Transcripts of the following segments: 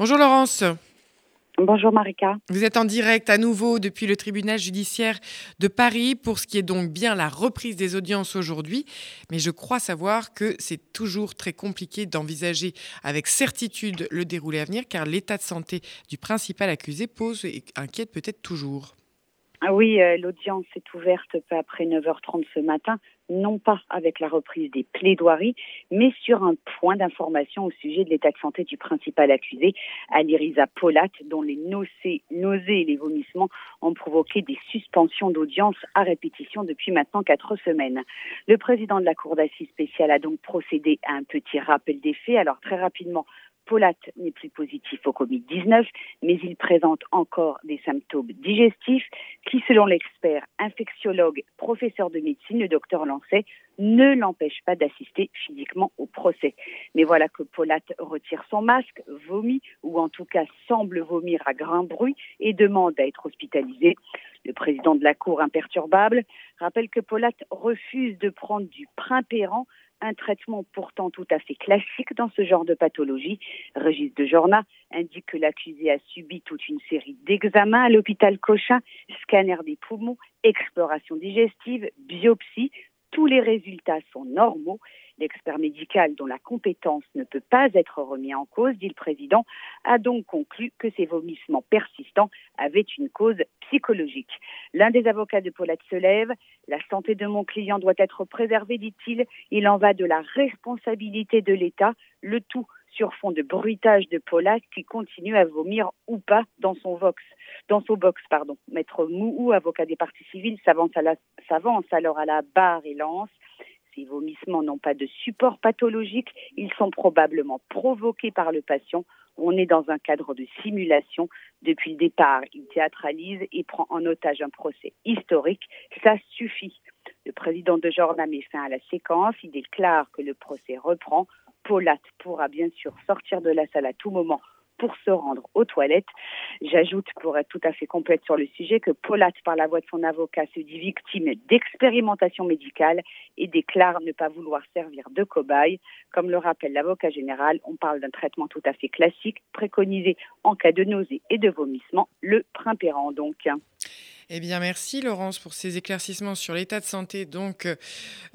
Bonjour Laurence. Bonjour Marika. Vous êtes en direct à nouveau depuis le tribunal judiciaire de Paris pour ce qui est donc bien la reprise des audiences aujourd'hui. Mais je crois savoir que c'est toujours très compliqué d'envisager avec certitude le déroulé à venir car l'état de santé du principal accusé pose et inquiète peut-être toujours. Ah oui, euh, l'audience est ouverte peu après 9h30 ce matin, non pas avec la reprise des plaidoiries, mais sur un point d'information au sujet de l'état de santé du principal accusé, Aliriza Polat, dont les nausées, nausées et les vomissements ont provoqué des suspensions d'audience à répétition depuis maintenant quatre semaines. Le président de la Cour d'assises spéciale a donc procédé à un petit rappel des faits. Alors très rapidement, Polat n'est plus positif au Covid-19, mais il présente encore des symptômes digestifs qui, selon l'expert infectiologue, professeur de médecine, le docteur Lancet, ne l'empêchent pas d'assister physiquement au procès. Mais voilà que Polat retire son masque, vomit, ou en tout cas semble vomir à grand bruit, et demande à être hospitalisé. Le président de la Cour imperturbable rappelle que Polat refuse de prendre du primpérant un traitement pourtant tout à fait classique dans ce genre de pathologie. Régis de Jorna indique que l'accusé a subi toute une série d'examens à l'hôpital Cochin, scanner des poumons, exploration digestive, biopsie. Tous les résultats sont normaux L'expert médical, dont la compétence ne peut pas être remis en cause, dit le président, a donc conclu que ces vomissements persistants avaient une cause psychologique. L'un des avocats de Paulette se lève. La santé de mon client doit être préservée, dit-il. Il en va de la responsabilité de l'État, le tout sur fond de bruitage de Paulette qui continue à vomir ou pas dans son vox, dans son box, pardon. Maître Mouhou, avocat des parties civiles, s'avance, s'avance alors à la barre et lance ces vomissements n'ont pas de support pathologique, ils sont probablement provoqués par le patient. On est dans un cadre de simulation. Depuis le départ, il théâtralise et prend en otage un procès historique. Ça suffit. Le président de Jordan met fin à la séquence. Il déclare que le procès reprend. Paulat pourra bien sûr sortir de la salle à tout moment pour se rendre aux toilettes. J'ajoute, pour être tout à fait complète sur le sujet, que Polat, par la voix de son avocat, se dit victime d'expérimentation médicale et déclare ne pas vouloir servir de cobaye. Comme le rappelle l'avocat général, on parle d'un traitement tout à fait classique, préconisé en cas de nausée et de vomissement, le primpérant donc. Eh bien, merci Laurence pour ces éclaircissements sur l'état de santé donc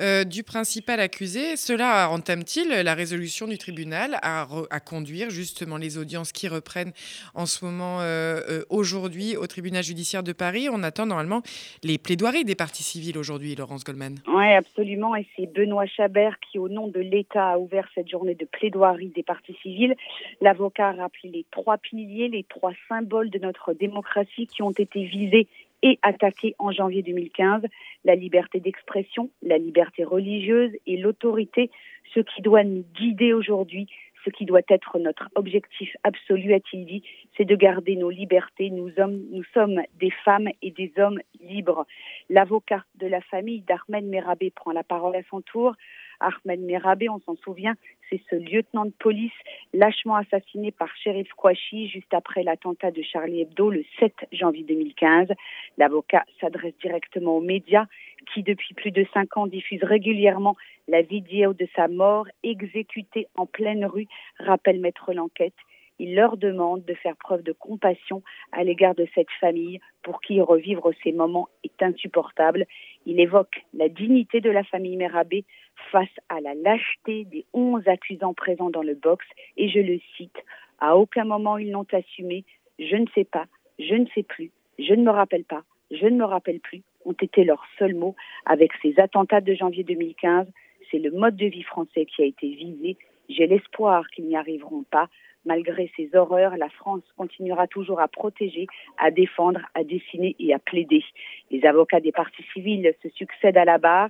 euh, du principal accusé. Cela entame-t-il la résolution du tribunal à, conduire justement les audiences qui reprennent en ce moment euh, euh, aujourd'hui au tribunal judiciaire de Paris? On attend normalement les plaidoiries des parties civiles aujourd'hui, Laurence Goldman. Oui, absolument. Et c'est Benoît Chabert qui, au nom de l'État, a ouvert cette journée de plaidoirie des parties civiles. L'avocat a rappelé les trois piliers, les trois symboles de notre démocratie qui ont été visés et attaqué en janvier 2015 la liberté d'expression, la liberté religieuse et l'autorité, ce qui doit nous guider aujourd'hui, ce qui doit être notre objectif absolu, a-t-il dit, c'est de garder nos libertés. Nous, nous sommes des femmes et des hommes libres. L'avocat de la famille d'Ahmed Merabé prend la parole à son tour. Ahmed Merabé, on s'en souvient, c'est ce lieutenant de police lâchement assassiné par Sheriff Kouachi juste après l'attentat de Charlie Hebdo le 7 janvier 2015. L'avocat s'adresse directement aux médias qui, depuis plus de cinq ans, diffusent régulièrement la vidéo de sa mort exécutée en pleine rue, rappelle maître l'enquête. Il leur demande de faire preuve de compassion à l'égard de cette famille pour qui revivre ces moments est insupportable. Il évoque la dignité de la famille Merabé face à la lâcheté des onze accusants présents dans le box et je le cite, à aucun moment ils n'ont assumé, je ne sais pas, je ne sais plus, je ne me rappelle pas, je ne me rappelle plus, ont été leurs seuls mots avec ces attentats de janvier 2015. C'est le mode de vie français qui a été visé. J'ai l'espoir qu'ils n'y arriveront pas. Malgré ces horreurs, la France continuera toujours à protéger, à défendre, à dessiner et à plaider. Les avocats des partis civils se succèdent à la barre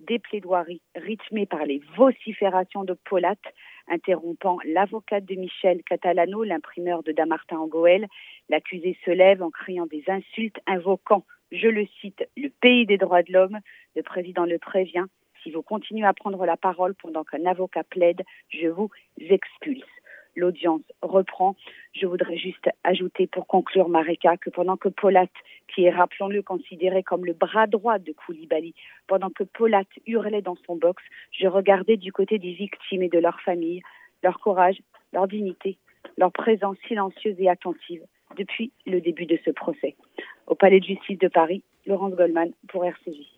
des plaidoiries rythmées par les vociférations de Polat, interrompant l'avocate de Michel Catalano, l'imprimeur de Damartin en Goël. L'accusé se lève en criant des insultes, invoquant, je le cite, le pays des droits de l'homme. Le président le prévient, si vous continuez à prendre la parole pendant qu'un avocat plaide, je vous expulse l'audience reprend. Je voudrais juste ajouter pour conclure, Marika, que pendant que Polat, qui est, rappelons-le, considéré comme le bras droit de Koulibaly, pendant que Polat hurlait dans son box, je regardais du côté des victimes et de leurs familles, leur courage, leur dignité, leur présence silencieuse et attentive depuis le début de ce procès. Au Palais de justice de Paris, Laurence Goldman pour RCJ.